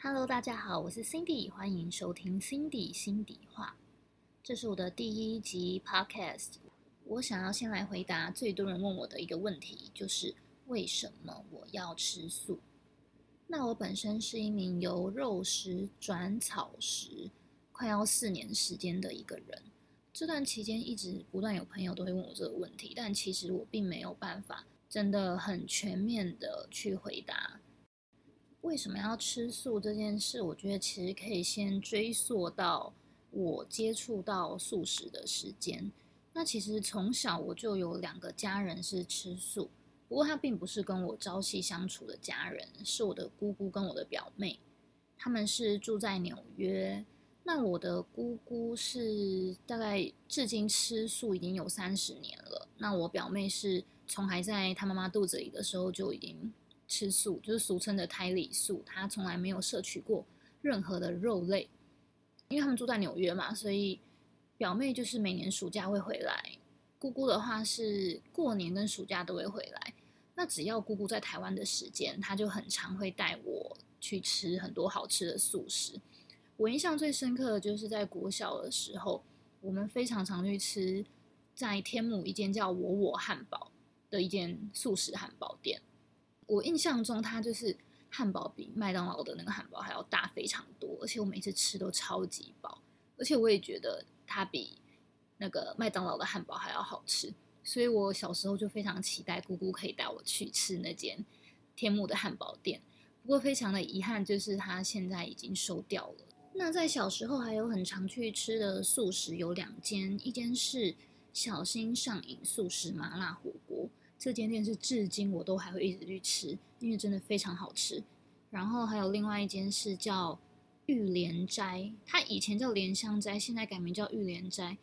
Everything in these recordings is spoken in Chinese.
Hello，大家好，我是 Cindy，欢迎收听 Cindy 心底话。这是我的第一集 Podcast。我想要先来回答最多人问我的一个问题，就是为什么我要吃素？那我本身是一名由肉食转草食快要四年时间的一个人。这段期间一直不断有朋友都会问我这个问题，但其实我并没有办法真的很全面的去回答。为什么要吃素这件事？我觉得其实可以先追溯到我接触到素食的时间。那其实从小我就有两个家人是吃素，不过他并不是跟我朝夕相处的家人，是我的姑姑跟我的表妹。他们是住在纽约。那我的姑姑是大概至今吃素已经有三十年了。那我表妹是从还在她妈妈肚子里的时候就已经。吃素就是俗称的胎里素，他从来没有摄取过任何的肉类，因为他们住在纽约嘛，所以表妹就是每年暑假会回来，姑姑的话是过年跟暑假都会回来。那只要姑姑在台湾的时间，她就很常会带我去吃很多好吃的素食。我印象最深刻的就是在国小的时候，我们非常常去吃在天母一间叫我我汉堡的一间素食汉堡店。我印象中，它就是汉堡比麦当劳的那个汉堡还要大非常多，而且我每次吃都超级饱，而且我也觉得它比那个麦当劳的汉堡还要好吃，所以我小时候就非常期待姑姑可以带我去吃那间天幕的汉堡店。不过非常的遗憾，就是它现在已经收掉了。那在小时候还有很常去吃的素食有两间，一间是小心上瘾素食麻辣火锅。这间店是至今我都还会一直去吃，因为真的非常好吃。然后还有另外一间是叫玉莲斋，它以前叫莲香斋，现在改名叫玉莲斋。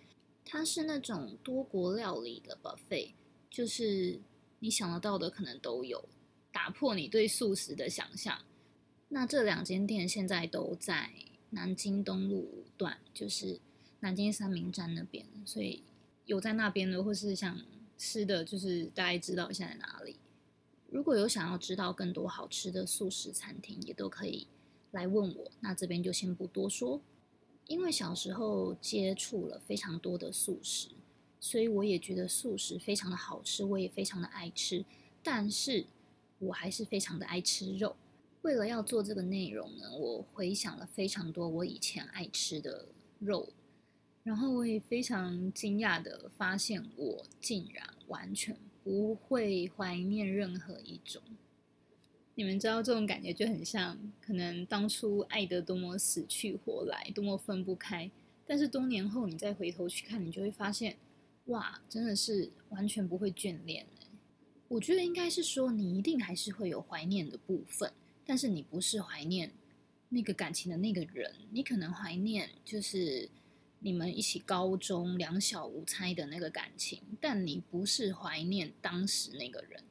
它是那种多国料理的 buffet，就是你想得到的可能都有，打破你对素食的想象。那这两间店现在都在南京东路五段，就是南京三明站那边，所以有在那边的或是像。吃的就是大概知道现在哪里。如果有想要知道更多好吃的素食餐厅，也都可以来问我。那这边就先不多说。因为小时候接触了非常多的素食，所以我也觉得素食非常的好吃，我也非常的爱吃。但是我还是非常的爱吃肉。为了要做这个内容呢，我回想了非常多我以前爱吃的肉。然后我也非常惊讶的发现，我竟然完全不会怀念任何一种。你们知道这种感觉就很像，可能当初爱得多么死去活来，多么分不开，但是多年后你再回头去看，你就会发现，哇，真的是完全不会眷恋。我觉得应该是说，你一定还是会有怀念的部分，但是你不是怀念那个感情的那个人，你可能怀念就是。你们一起高中两小无猜的那个感情，但你不是怀念当时那个人。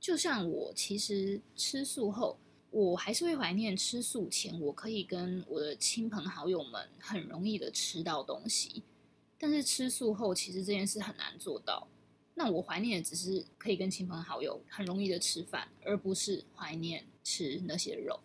就像我，其实吃素后，我还是会怀念吃素前，我可以跟我的亲朋好友们很容易的吃到东西。但是吃素后，其实这件事很难做到。那我怀念的只是可以跟亲朋好友很容易的吃饭，而不是怀念吃那些肉。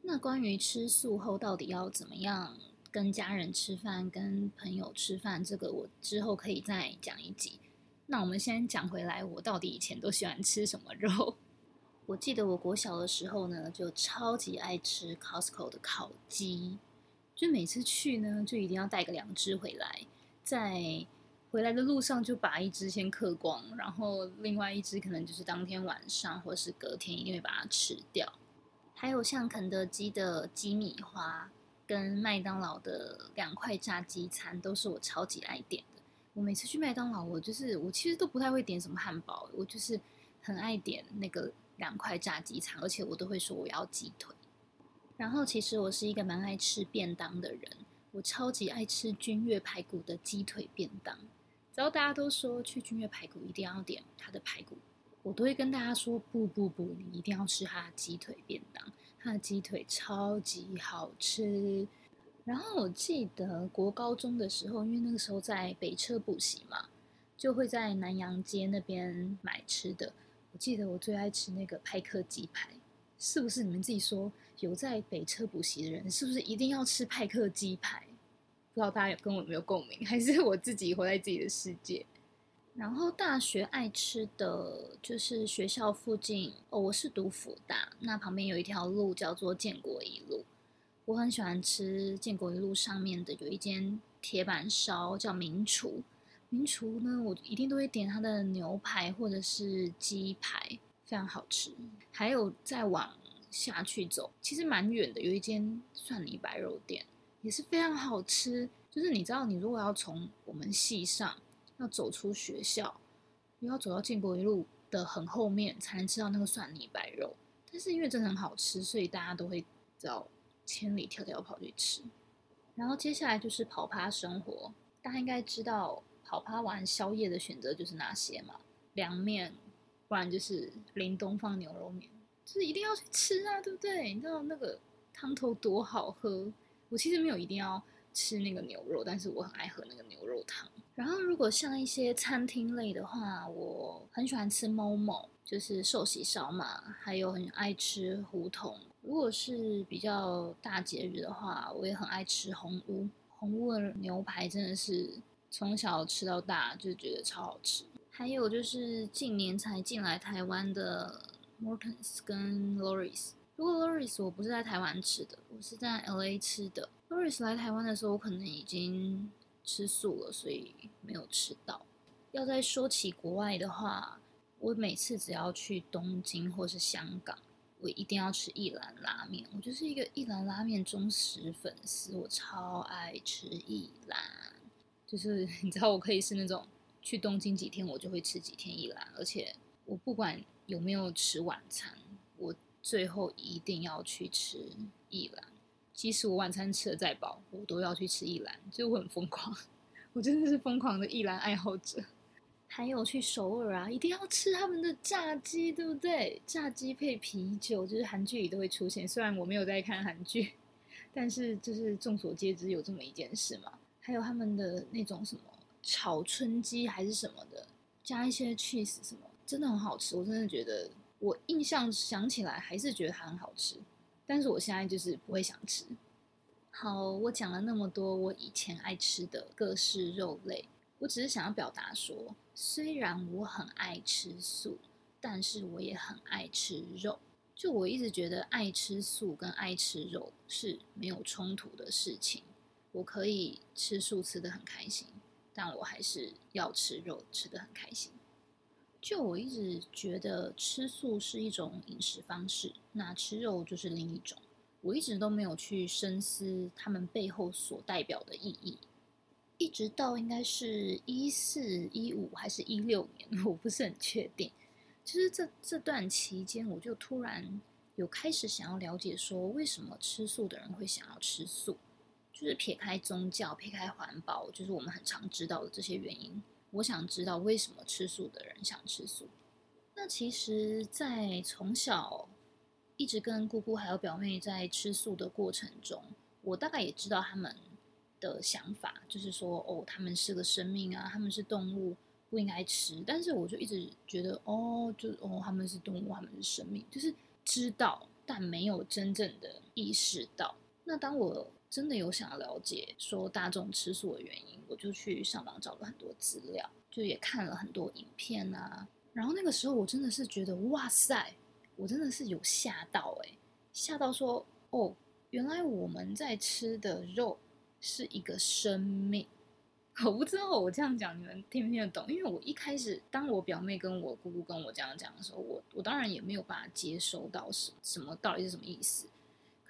那关于吃素后到底要怎么样？跟家人吃饭，跟朋友吃饭，这个我之后可以再讲一集。那我们先讲回来，我到底以前都喜欢吃什么肉？我记得我国小的时候呢，就超级爱吃 Costco 的烤鸡，就每次去呢，就一定要带个两只回来，在回来的路上就把一只先嗑光，然后另外一只可能就是当天晚上或是隔天一定会把它吃掉。还有像肯德基的鸡米花。跟麦当劳的两块炸鸡餐都是我超级爱点的。我每次去麦当劳，我就是我其实都不太会点什么汉堡，我就是很爱点那个两块炸鸡餐，而且我都会说我要鸡腿。然后其实我是一个蛮爱吃便当的人，我超级爱吃君悦排骨的鸡腿便当。只要大家都说去君悦排骨一定要点它的排骨，我都会跟大家说不不不，你一定要吃它的鸡腿便当。它的鸡腿超级好吃，然后我记得国高中的时候，因为那个时候在北车补习嘛，就会在南洋街那边买吃的。我记得我最爱吃那个派克鸡排，是不是你们自己说有在北车补习的人，是不是一定要吃派克鸡排？不知道大家有跟我有没有共鸣，还是我自己活在自己的世界？然后大学爱吃的就是学校附近哦，我是读辅大，那旁边有一条路叫做建国一路，我很喜欢吃建国一路上面的有一间铁板烧叫名厨，名厨呢我一定都会点它的牛排或者是鸡排，非常好吃。还有再往下去走，其实蛮远的，有一间蒜泥白肉店也是非常好吃。就是你知道，你如果要从我们系上。要走出学校，又要走到建国一路的很后面，才能吃到那个蒜泥白肉。但是因为真的很好吃，所以大家都会找千里迢迢跑去吃。然后接下来就是跑趴生活，大家应该知道跑趴完宵夜的选择就是哪些嘛？凉面，不然就是林东方牛肉面，就是一定要去吃啊，对不对？你知道那个汤头多好喝。我其实没有一定要吃那个牛肉，但是我很爱喝那个牛肉汤。然后，如果像一些餐厅类的话，我很喜欢吃某某，就是寿喜烧嘛，还有很爱吃胡同。如果是比较大节日的话，我也很爱吃红屋。红屋的牛排真的是从小吃到大，就觉得超好吃。还有就是近年才进来台湾的 Mortons 跟 Loris。如果 Loris 我不是在台湾吃的，我是在 LA 吃的。Loris 来台湾的时候，我可能已经。吃素了，所以没有吃到。要再说起国外的话，我每次只要去东京或是香港，我一定要吃一兰拉面。我就是一个一兰拉面忠实粉丝，我超爱吃一兰。就是你知道，我可以是那种去东京几天，我就会吃几天一兰，而且我不管有没有吃晚餐，我最后一定要去吃一兰。即使我晚餐吃的再饱，我都要去吃一兰，就我很疯狂，我真的是疯狂的一兰爱好者。还有去首尔啊，一定要吃他们的炸鸡，对不对？炸鸡配啤酒，就是韩剧里都会出现。虽然我没有在看韩剧，但是就是众所皆知有这么一件事嘛。还有他们的那种什么炒春鸡还是什么的，加一些 cheese 什么，真的很好吃。我真的觉得，我印象想起来还是觉得它很好吃。但是我现在就是不会想吃。好，我讲了那么多我以前爱吃的各式肉类，我只是想要表达说，虽然我很爱吃素，但是我也很爱吃肉。就我一直觉得爱吃素跟爱吃肉是没有冲突的事情。我可以吃素吃的很开心，但我还是要吃肉吃的很开心。就我一直觉得吃素是一种饮食方式，那吃肉就是另一种。我一直都没有去深思他们背后所代表的意义，一直到应该是一四一五还是一六年，我不是很确定。其实这这段期间，我就突然有开始想要了解，说为什么吃素的人会想要吃素，就是撇开宗教、撇开环保，就是我们很常知道的这些原因。我想知道为什么吃素的人想吃素。那其实，在从小一直跟姑姑还有表妹在吃素的过程中，我大概也知道他们的想法，就是说，哦，他们是个生命啊，他们是动物，不应该吃。但是我就一直觉得，哦，就哦，他们是动物，他们是生命，就是知道，但没有真正的意识到。那当我真的有想要了解说大众吃素的原因，我就去上网找了很多资料，就也看了很多影片啊。然后那个时候我真的是觉得哇塞，我真的是有吓到诶，吓到说哦，原来我们在吃的肉是一个生命。我不知道我这样讲你们听不听得懂，因为我一开始当我表妹跟我姑姑跟我这样讲的时候，我我当然也没有办法接收到什什么到底是什么意思。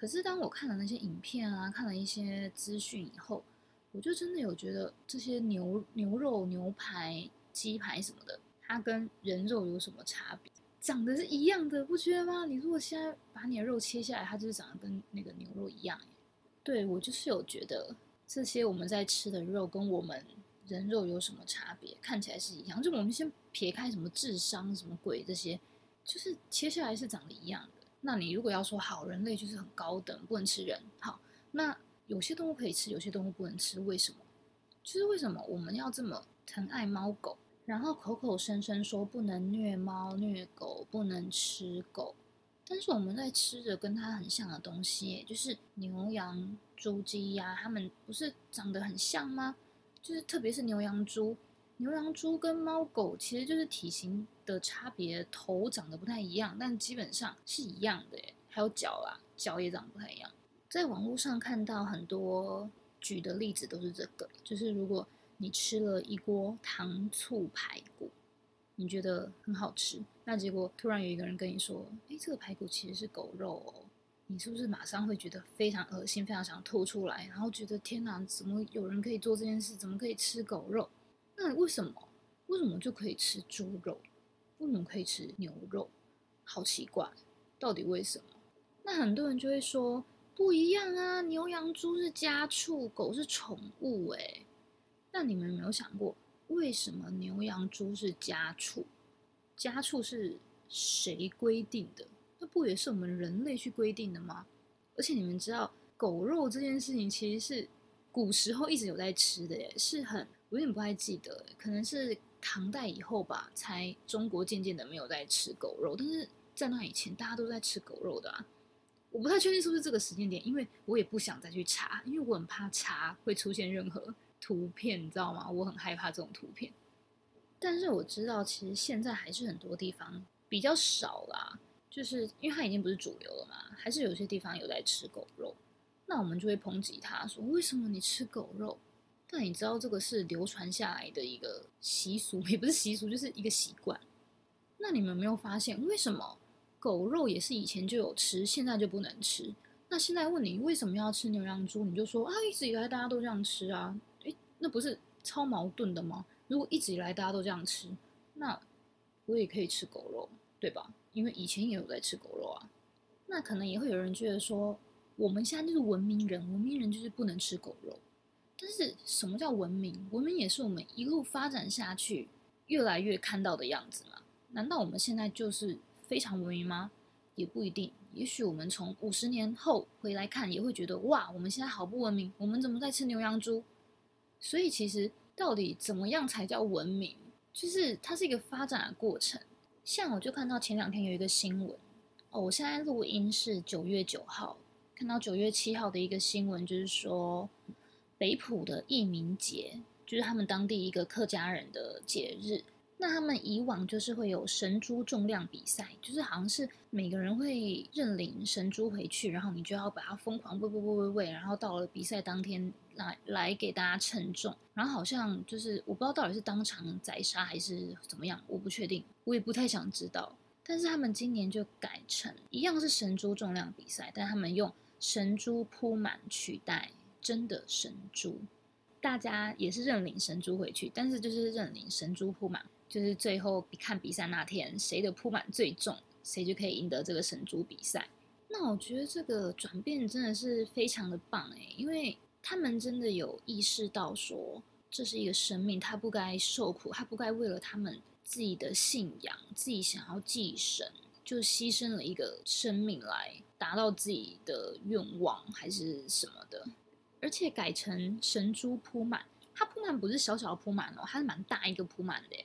可是当我看了那些影片啊，看了一些资讯以后，我就真的有觉得这些牛牛肉、牛排、鸡排什么的，它跟人肉有什么差别？长得是一样的，不觉得吗？你如果现在把你的肉切下来，它就是长得跟那个牛肉一样。对我就是有觉得这些我们在吃的肉跟我们人肉有什么差别？看起来是一样，就我们先撇开什么智商什么鬼这些，就是切下来是长得一样的。那你如果要说好，人类就是很高等，不能吃人。好，那有些动物可以吃，有些动物不能吃，为什么？就是为什么我们要这么疼爱猫狗，然后口口声声说不能虐猫虐狗，不能吃狗，但是我们在吃着跟它很像的东西，就是牛羊猪鸡呀，它们不是长得很像吗？就是特别是牛羊猪，牛羊猪跟猫狗其实就是体型的差别，头长得不太一样，但基本上是一样的。还有脚啊，脚也长得不太一样。在网络上看到很多举的例子都是这个，就是如果你吃了一锅糖醋排骨，你觉得很好吃，那结果突然有一个人跟你说：“哎，这个排骨其实是狗肉哦。”你是不是马上会觉得非常恶心，非常想吐出来，然后觉得天哪，怎么有人可以做这件事？怎么可以吃狗肉？那为什么？为什么就可以吃猪肉？为什么可以吃牛肉？好奇怪，到底为什么？那很多人就会说不一样啊，牛羊猪是家畜，狗是宠物。哎，那你们有没有想过，为什么牛羊猪是家畜？家畜是谁规定的？那不也是我们人类去规定的吗？而且你们知道，狗肉这件事情其实是古时候一直有在吃的，耶，是很我有点不太记得，可能是唐代以后吧，才中国渐渐的没有在吃狗肉。但是在那以前，大家都在吃狗肉的啊。我不太确定是不是这个时间点，因为我也不想再去查，因为我很怕查会出现任何图片，你知道吗？我很害怕这种图片。但是我知道，其实现在还是很多地方比较少啦。就是因为它已经不是主流了嘛，还是有些地方有在吃狗肉，那我们就会抨击他说：“为什么你吃狗肉？”但你知道这个是流传下来的一个习俗，也不是习俗，就是一个习惯。那你们没有发现，为什么狗肉也是以前就有吃，现在就不能吃？那现在问你为什么要吃牛羊猪，你就说啊，一直以来大家都这样吃啊，诶，那不是超矛盾的吗？如果一直以来大家都这样吃，那我也可以吃狗肉，对吧？因为以前也有在吃狗肉啊，那可能也会有人觉得说，我们现在就是文明人，文明人就是不能吃狗肉。但是什么叫文明？文明也是我们一路发展下去，越来越看到的样子嘛。难道我们现在就是非常文明吗？也不一定。也许我们从五十年后回来看，也会觉得哇，我们现在好不文明，我们怎么在吃牛羊猪？所以其实到底怎么样才叫文明？就是它是一个发展的过程。像我就看到前两天有一个新闻哦，我现在录音是九月九号，看到九月七号的一个新闻，就是说北浦的义民节，就是他们当地一个客家人的节日。那他们以往就是会有神猪重量比赛，就是好像是每个人会认领神猪回去，然后你就要把它疯狂喂喂喂喂喂，然后到了比赛当天来来给大家称重，然后好像就是我不知道到底是当场宰杀还是怎么样，我不确定，我也不太想知道。但是他们今年就改成一样是神猪重量比赛，但他们用神猪铺满取代真的神猪，大家也是认领神猪回去，但是就是认领神猪铺满。就是最后看比赛那天，谁的铺满最重，谁就可以赢得这个神猪比赛。那我觉得这个转变真的是非常的棒诶，因为他们真的有意识到说，这是一个生命，他不该受苦，他不该为了他们自己的信仰、自己想要祭神，就牺牲了一个生命来达到自己的愿望还是什么的。而且改成神猪铺满，它铺满不是小小的铺满哦，它是蛮大一个铺满的。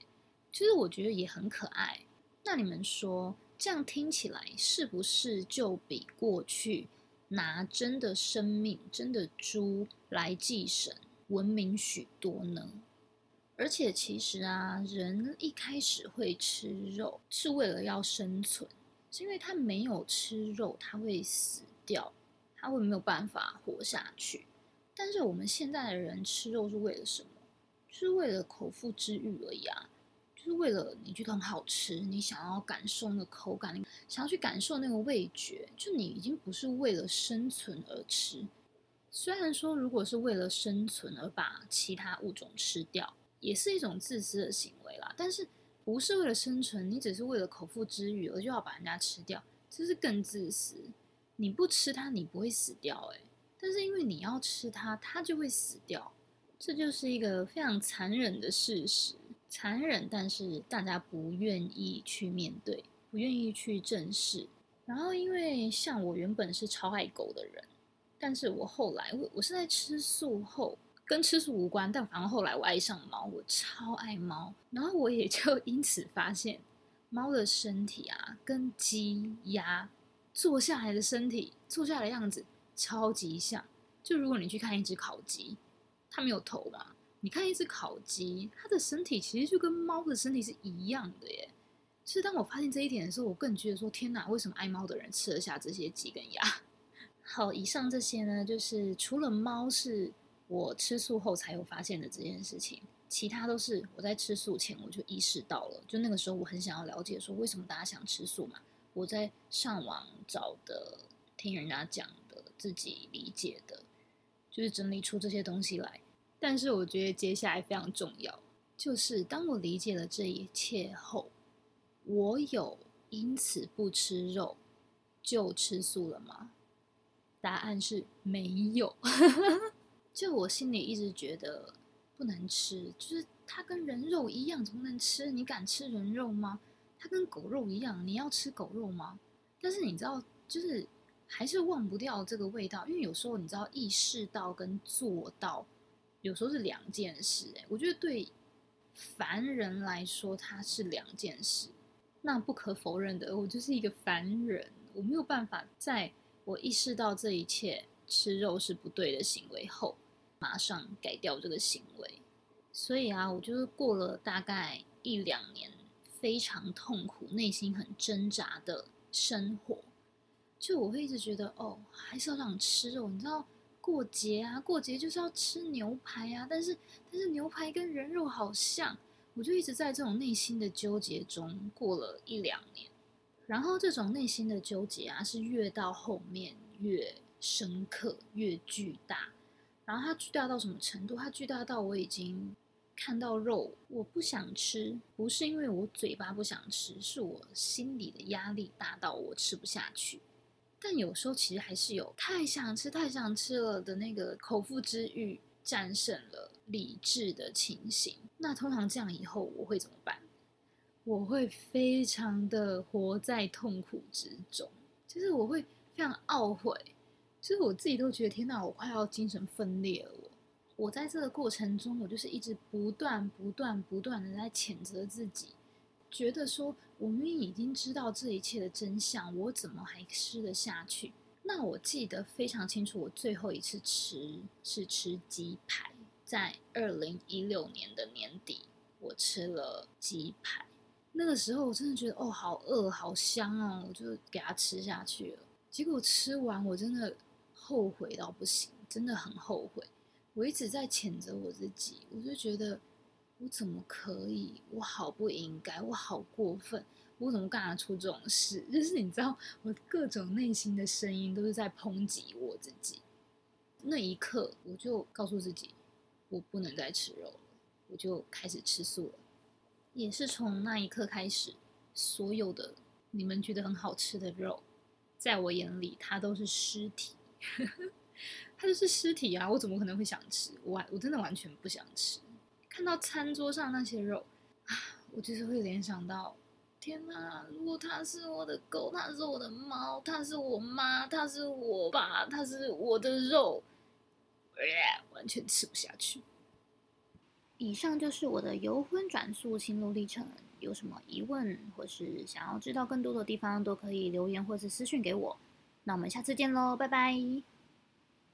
其实我觉得也很可爱。那你们说，这样听起来是不是就比过去拿真的生命、真的猪来祭神文明许多呢？而且其实啊，人一开始会吃肉是为了要生存，是因为他没有吃肉，他会死掉，他会没有办法活下去。但是我们现在的人吃肉是为了什么？就是为了口腹之欲而已啊。就是为了你觉得很好吃，你想要感受那个口感，想要去感受那个味觉，就你已经不是为了生存而吃。虽然说，如果是为了生存而把其他物种吃掉，也是一种自私的行为啦。但是不是为了生存，你只是为了口腹之欲而就要把人家吃掉，这是更自私。你不吃它，你不会死掉，诶，但是因为你要吃它，它就会死掉，这就是一个非常残忍的事实。残忍，但是大家不愿意去面对，不愿意去正视。然后，因为像我原本是超爱狗的人，但是我后来我我是在吃素后，跟吃素无关，但反而后来我爱上猫，我超爱猫。然后我也就 因此发现，猫的身体啊，跟鸡、鸭坐下来的身体，坐下来的样子超级像。就如果你去看一只烤鸡，它没有头嘛？你看一只烤鸡，它的身体其实就跟猫的身体是一样的耶。是当我发现这一点的时候，我更觉得说：天哪，为什么爱猫的人吃得下这些鸡跟鸭？好，以上这些呢，就是除了猫是我吃素后才有发现的这件事情，其他都是我在吃素前我就意识到了。就那个时候，我很想要了解说，为什么大家想吃素嘛？我在上网找的，听人家讲，自己理解的，就是整理出这些东西来。但是我觉得接下来非常重要，就是当我理解了这一切后。我有因此不吃肉就吃素了吗？答案是没有。就我心里一直觉得不能吃，就是它跟人肉一样，怎么能吃？你敢吃人肉吗？它跟狗肉一样，你要吃狗肉吗？但是你知道，就是还是忘不掉这个味道，因为有时候你知道，意识到跟做到有时候是两件事。哎，我觉得对凡人来说，它是两件事。那不可否认的，我就是一个凡人，我没有办法在我意识到这一切吃肉是不对的行为后，马上改掉这个行为。所以啊，我就是过了大概一两年非常痛苦、内心很挣扎的生活。就我会一直觉得，哦，还是要想吃肉。你知道，过节啊，过节就是要吃牛排啊，但是但是牛排跟人肉好像。我就一直在这种内心的纠结中过了一两年，然后这种内心的纠结啊，是越到后面越深刻、越巨大。然后它巨大到什么程度？它巨大到我已经看到肉，我不想吃，不是因为我嘴巴不想吃，是我心里的压力大到我吃不下去。但有时候其实还是有太想吃、太想吃了的那个口腹之欲。战胜了理智的情形，那通常这样以后我会怎么办？我会非常的活在痛苦之中，就是我会非常懊悔，就是我自己都觉得天哪，我快要精神分裂了。我，我在这个过程中，我就是一直不断、不断、不断的在谴责自己，觉得说我明明已经知道这一切的真相，我怎么还吃得下去？那我记得非常清楚，我最后一次吃是吃鸡排，在二零一六年的年底，我吃了鸡排。那个时候我真的觉得哦，好饿，好香哦，我就给它吃下去了。结果吃完，我真的后悔到不行，真的很后悔。我一直在谴责我自己，我就觉得我怎么可以，我好不应该，我好过分。我怎么干得出这种事？就是你知道，我各种内心的声音都是在抨击我自己。那一刻，我就告诉自己，我不能再吃肉了，我就开始吃素了。也是从那一刻开始，所有的你们觉得很好吃的肉，在我眼里，它都是尸体。它就是尸体啊！我怎么可能会想吃？我我真的完全不想吃。看到餐桌上那些肉啊，我就是会联想到。天哪！如果它是我的狗，它是我的猫，它是我妈，它是我爸，它是我的肉，完全吃不下去。以上就是我的由荤转素心路历程。有什么疑问或是想要知道更多的地方，都可以留言或是私讯给我。那我们下次见喽，拜拜。